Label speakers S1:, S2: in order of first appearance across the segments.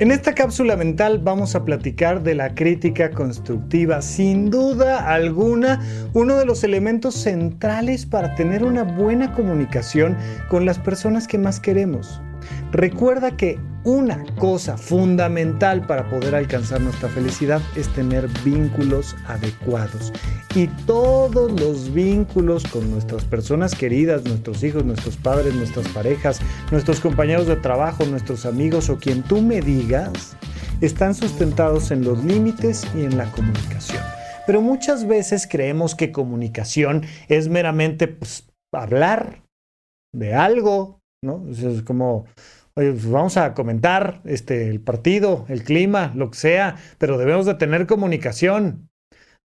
S1: En esta cápsula mental vamos a platicar de la crítica constructiva. Sin duda alguna, uno de los elementos centrales para tener una buena comunicación con las personas que más queremos. Recuerda que una cosa fundamental para poder alcanzar nuestra felicidad es tener vínculos adecuados. Y todos los vínculos con nuestras personas queridas, nuestros hijos, nuestros padres, nuestras parejas, nuestros compañeros de trabajo, nuestros amigos o quien tú me digas, están sustentados en los límites y en la comunicación. Pero muchas veces creemos que comunicación es meramente pues, hablar de algo, ¿no? Es como pues vamos a comentar este, el partido, el clima, lo que sea, pero debemos de tener comunicación.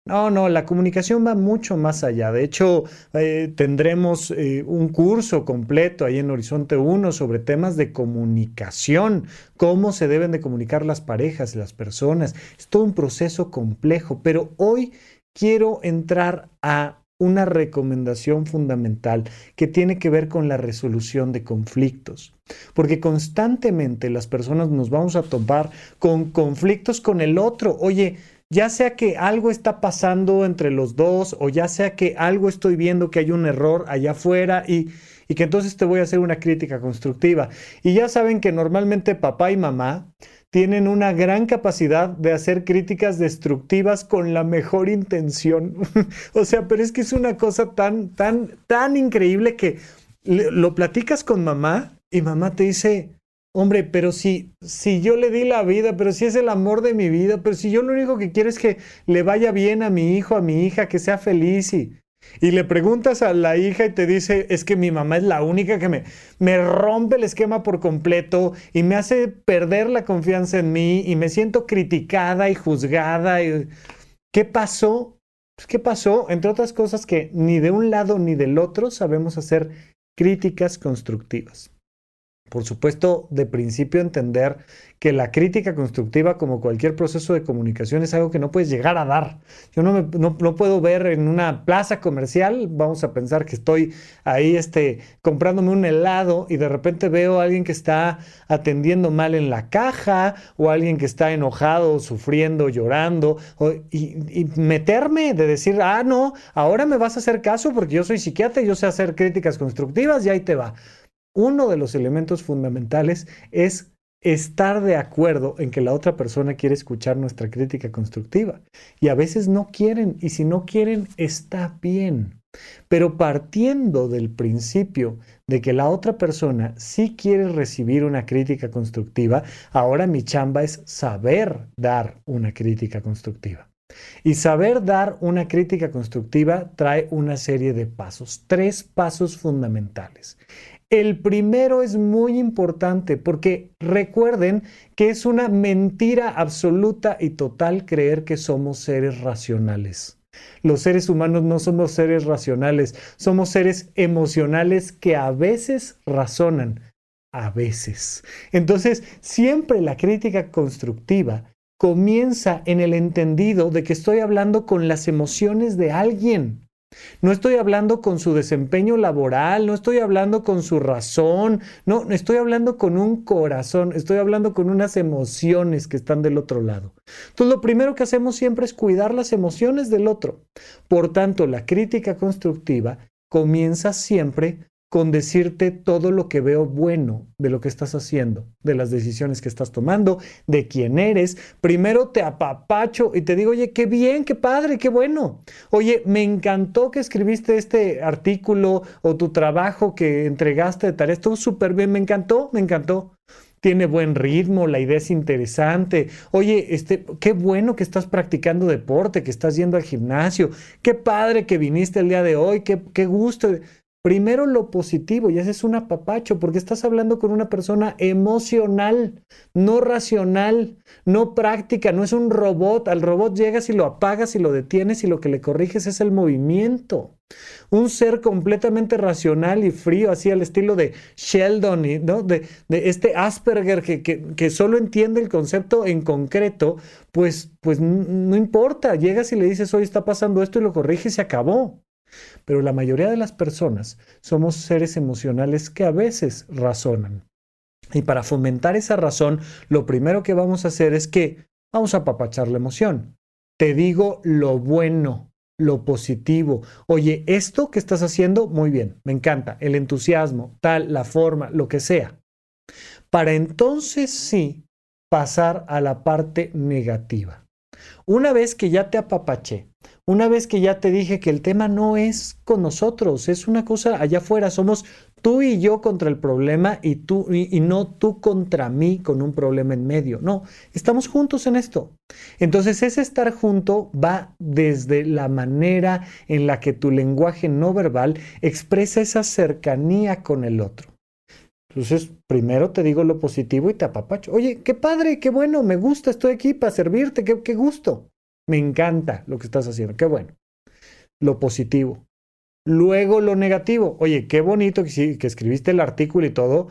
S1: No, no, la comunicación va mucho más allá. De hecho, eh, tendremos eh, un curso completo ahí en Horizonte 1 sobre temas de comunicación, cómo se deben de comunicar las parejas, las personas. Es todo un proceso complejo, pero hoy quiero entrar a una recomendación fundamental que tiene que ver con la resolución de conflictos. Porque constantemente las personas nos vamos a topar con conflictos con el otro. Oye, ya sea que algo está pasando entre los dos o ya sea que algo estoy viendo que hay un error allá afuera y, y que entonces te voy a hacer una crítica constructiva. Y ya saben que normalmente papá y mamá tienen una gran capacidad de hacer críticas destructivas con la mejor intención. o sea, pero es que es una cosa tan, tan, tan increíble que lo platicas con mamá y mamá te dice, hombre, pero si, si yo le di la vida, pero si es el amor de mi vida, pero si yo lo único que quiero es que le vaya bien a mi hijo, a mi hija, que sea feliz y... Y le preguntas a la hija y te dice, es que mi mamá es la única que me, me rompe el esquema por completo y me hace perder la confianza en mí y me siento criticada y juzgada. Y... ¿Qué pasó? Pues, ¿Qué pasó? Entre otras cosas que ni de un lado ni del otro sabemos hacer críticas constructivas. Por supuesto, de principio entender que la crítica constructiva, como cualquier proceso de comunicación, es algo que no puedes llegar a dar. Yo no, no, puedo ver en una plaza comercial, vamos a pensar que estoy ahí este, comprándome un helado y de repente veo a alguien que está atendiendo mal en la caja o alguien que está enojado, sufriendo, llorando, y, y meterme de decir, ah, no, ahora me vas a hacer caso porque yo soy psiquiatra y yo sé hacer críticas constructivas y ahí te va. Uno de los elementos fundamentales es estar de acuerdo en que la otra persona quiere escuchar nuestra crítica constructiva. Y a veces no quieren, y si no quieren, está bien. Pero partiendo del principio de que la otra persona sí quiere recibir una crítica constructiva, ahora mi chamba es saber dar una crítica constructiva. Y saber dar una crítica constructiva trae una serie de pasos, tres pasos fundamentales. El primero es muy importante porque recuerden que es una mentira absoluta y total creer que somos seres racionales. Los seres humanos no somos seres racionales, somos seres emocionales que a veces razonan, a veces. Entonces, siempre la crítica constructiva comienza en el entendido de que estoy hablando con las emociones de alguien. No estoy hablando con su desempeño laboral, no estoy hablando con su razón, no, estoy hablando con un corazón, estoy hablando con unas emociones que están del otro lado. Entonces lo primero que hacemos siempre es cuidar las emociones del otro. Por tanto, la crítica constructiva comienza siempre con decirte todo lo que veo bueno de lo que estás haciendo, de las decisiones que estás tomando, de quién eres. Primero te apapacho y te digo, oye, qué bien, qué padre, qué bueno. Oye, me encantó que escribiste este artículo o tu trabajo que entregaste de tarea. Estuvo súper bien, me encantó, me encantó. Tiene buen ritmo, la idea es interesante. Oye, este, qué bueno que estás practicando deporte, que estás yendo al gimnasio. Qué padre que viniste el día de hoy, qué, qué gusto. Primero lo positivo, y ese es un apapacho, porque estás hablando con una persona emocional, no racional, no práctica, no es un robot. Al robot llegas y lo apagas y lo detienes y lo que le corriges es el movimiento. Un ser completamente racional y frío, así al estilo de Sheldon, ¿no? de, de este Asperger que, que, que, solo entiende el concepto en concreto, pues, pues no importa, llegas y le dices, hoy está pasando esto y lo corriges y se acabó. Pero la mayoría de las personas somos seres emocionales que a veces razonan. Y para fomentar esa razón, lo primero que vamos a hacer es que vamos a apapachar la emoción. Te digo lo bueno, lo positivo. Oye, esto que estás haciendo, muy bien, me encanta. El entusiasmo, tal, la forma, lo que sea. Para entonces sí pasar a la parte negativa. Una vez que ya te apapaché, una vez que ya te dije que el tema no es con nosotros, es una cosa allá afuera, somos tú y yo contra el problema y tú y, no tú contra mí con un problema en medio. No, estamos juntos en esto. Entonces ese estar junto va desde la manera en la que tu lenguaje no verbal expresa esa cercanía con el otro. Entonces, primero te digo lo positivo y te apapacho. Oye, qué padre, qué bueno, me gusta, estoy aquí para servirte, qué, gusto. Me encanta lo que estás haciendo, qué bueno. Lo positivo. Luego lo negativo. Oye, qué bonito que, que escribiste el artículo y todo.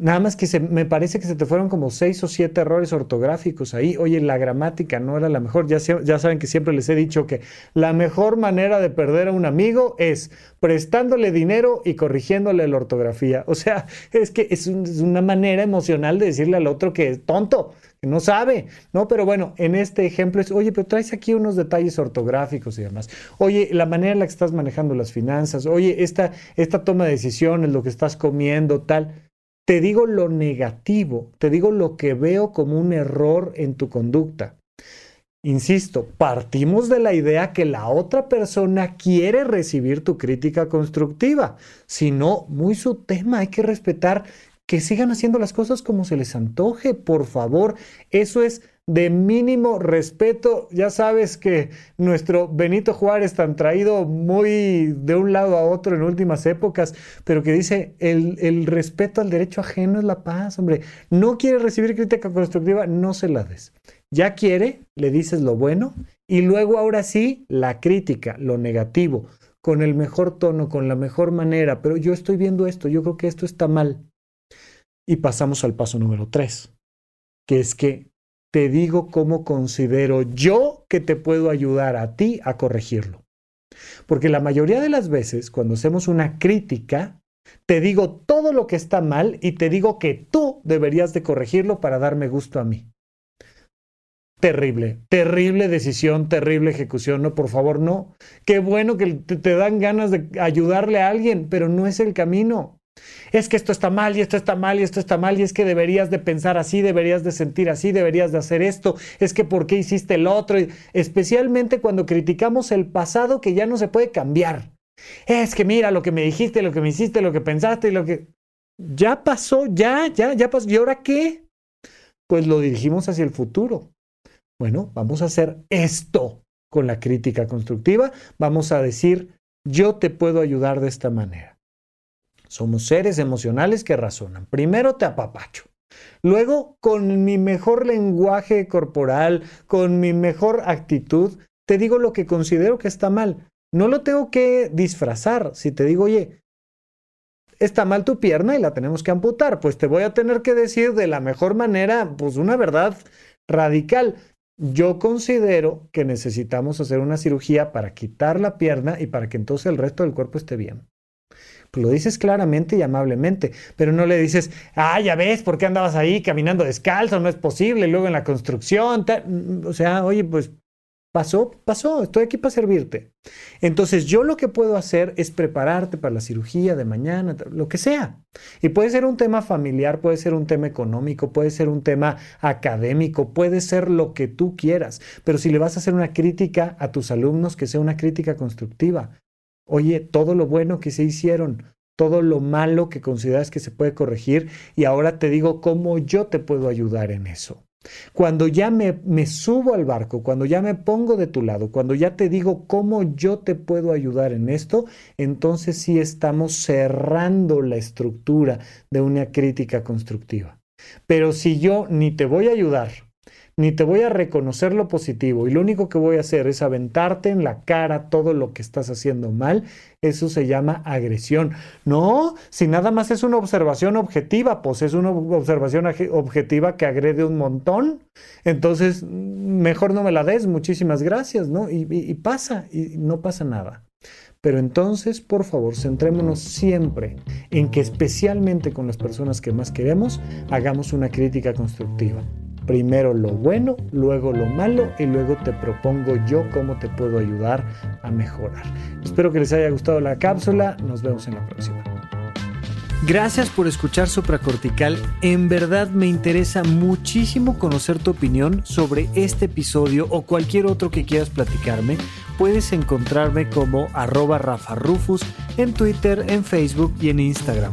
S1: Nada más que se, me parece que se te fueron como seis o siete errores ortográficos ahí. Oye, la gramática no era la mejor. Ya, saben que siempre les he dicho que la mejor manera de perder a un amigo es prestándole dinero y corrigiéndole la ortografía. O sea, es que es, es una manera emocional de decirle al otro que es tonto que no sabe, ¿no? Pero bueno, en este ejemplo es, oye, pero traes aquí unos detalles ortográficos y demás. Oye, la manera en la que estás manejando las finanzas, oye, esta, esta toma de decisiones, lo que estás comiendo, tal. Te digo lo negativo, te digo lo que veo como un error en tu conducta. Insisto, partimos de la idea que la otra persona quiere recibir tu crítica constructiva. Si no, muy su tema, hay que respetar que sigan haciendo las cosas como se les antoje, por favor. Eso es de mínimo respeto. Ya sabes que nuestro Benito Juárez, tan traído muy de un lado a otro en últimas épocas, pero que dice, el, el respeto al derecho ajeno es la paz, hombre. No quiere recibir crítica constructiva, no se la des. Ya quiere, le dices lo bueno y luego ahora sí, la crítica, lo negativo, con el mejor tono, con la mejor manera, pero yo estoy viendo esto, yo creo que esto está mal. Y pasamos al paso número tres, que es que te digo cómo considero yo que te puedo ayudar a ti a corregirlo. Porque la mayoría de las veces, cuando hacemos una crítica, te digo todo lo que está mal y te digo que tú deberías de corregirlo para darme gusto a mí. Terrible, terrible decisión, terrible ejecución. No, por favor, no. Qué bueno que te, dan ganas de ayudarle a alguien, pero no es el camino es que esto está mal y esto está mal y esto está mal y es que deberías de pensar así, deberías de sentir así, deberías de hacer esto, es que por qué hiciste el otro, especialmente cuando criticamos el pasado que ya no se puede cambiar. Es que mira lo que me dijiste, lo que me hiciste, lo que pensaste y lo que... Ya pasó, ya, ya, ya pasó. ¿Y ahora qué? Pues lo dirigimos hacia el futuro. Bueno, vamos a hacer esto con la crítica constructiva. Vamos a decir, yo te puedo ayudar de esta manera. Somos seres emocionales que razonan. Primero te apapacho. Luego, con mi mejor lenguaje corporal, con mi mejor actitud, te digo lo que considero que está mal. No lo tengo que disfrazar. Si te digo, oye, está mal tu pierna y la tenemos que amputar, pues te voy a tener que decir de la mejor manera, pues una verdad radical. Yo considero que necesitamos hacer una cirugía para quitar la pierna y para que entonces el resto del cuerpo esté bien. Pues lo dices claramente y amablemente, pero no le dices, ah, ya ves, ¿por qué andabas ahí caminando descalzo? No es posible, luego en la construcción, o sea, oye, pues pasó, pasó, estoy aquí para servirte. Entonces yo lo que puedo hacer es prepararte para la cirugía de mañana, lo que sea. Y puede ser un tema familiar, puede ser un tema económico, puede ser un tema académico, puede ser lo que tú quieras, pero si le vas a hacer una crítica a tus alumnos, que sea una crítica constructiva, Oye, todo lo bueno que se hicieron, todo lo malo que consideras que se puede corregir y ahora te digo cómo yo te puedo ayudar en eso. Cuando ya me, subo al barco, cuando ya me pongo de tu lado, cuando ya te digo cómo yo te puedo ayudar en esto, entonces sí estamos cerrando la estructura de una crítica constructiva. Pero si yo ni te voy a ayudar, ni te voy a reconocer lo positivo y lo único que voy a hacer es aventarte en la cara todo lo que estás haciendo mal, eso se llama agresión. No, si nada más es una observación objetiva, pues es una observación objetiva que agrede un montón, entonces mejor no me la des, muchísimas gracias, ¿no? Y, pasa, y no pasa nada. Pero entonces, por favor, centrémonos siempre en que especialmente con las personas que más queremos, hagamos una crítica constructiva. Primero lo bueno, luego lo malo y luego te propongo yo cómo te puedo ayudar a mejorar. Espero que les haya gustado la cápsula. Nos vemos en la próxima. Gracias por escuchar Supracortical. En verdad me interesa muchísimo conocer tu opinión sobre este episodio o cualquier otro que quieras platicarme. Puedes encontrarme como arroba rafarufus en Twitter, en Facebook y en Instagram.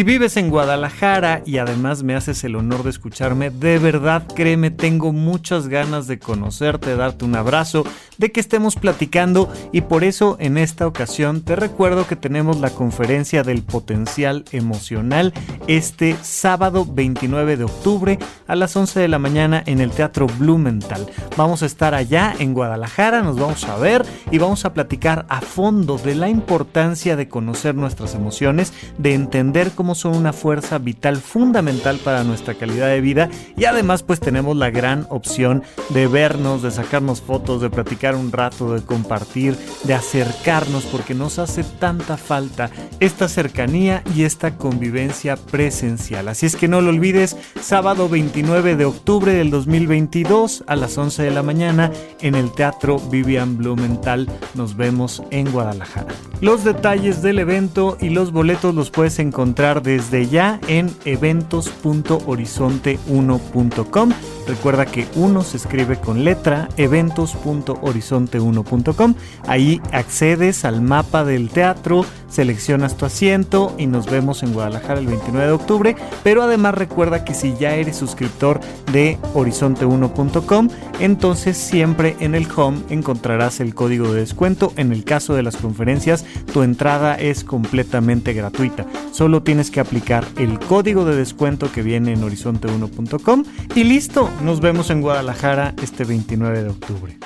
S1: Si vives en Guadalajara y además me haces el honor de escucharme, de verdad créeme, tengo muchas ganas de conocerte, darte un abrazo, de que estemos platicando y por eso en esta ocasión te recuerdo que tenemos la conferencia del potencial emocional este sábado 29 de octubre a las 11 de la mañana en el Teatro Blumenthal. Vamos a estar allá en Guadalajara, nos vamos a ver y vamos a platicar a fondo de la importancia de conocer nuestras emociones, de entender cómo son una fuerza vital fundamental para nuestra calidad de vida y además pues tenemos la gran opción de vernos, de sacarnos fotos, de platicar un rato, de compartir, de acercarnos porque nos hace tanta falta esta cercanía y esta convivencia presencial. Así es que no lo olvides, sábado 29 de octubre del 2022 a las 11 de la mañana en el Teatro Vivian Blumenthal. Nos vemos en Guadalajara. Los detalles del evento y los boletos los puedes encontrar desde ya en eventos.horizonte1.com. Recuerda que uno se escribe con letra eventos.horizonte1.com. Ahí accedes al mapa del teatro, seleccionas tu asiento y nos vemos en Guadalajara el 29 de octubre. Pero además recuerda que si ya eres suscriptor de horizonte1.com, entonces siempre en el home encontrarás el código de descuento. En el caso de las conferencias, tu entrada es completamente gratuita. Solo tienes que aplicar el código de descuento que viene en horizonte1.com y listo, nos vemos en Guadalajara este 29 de octubre.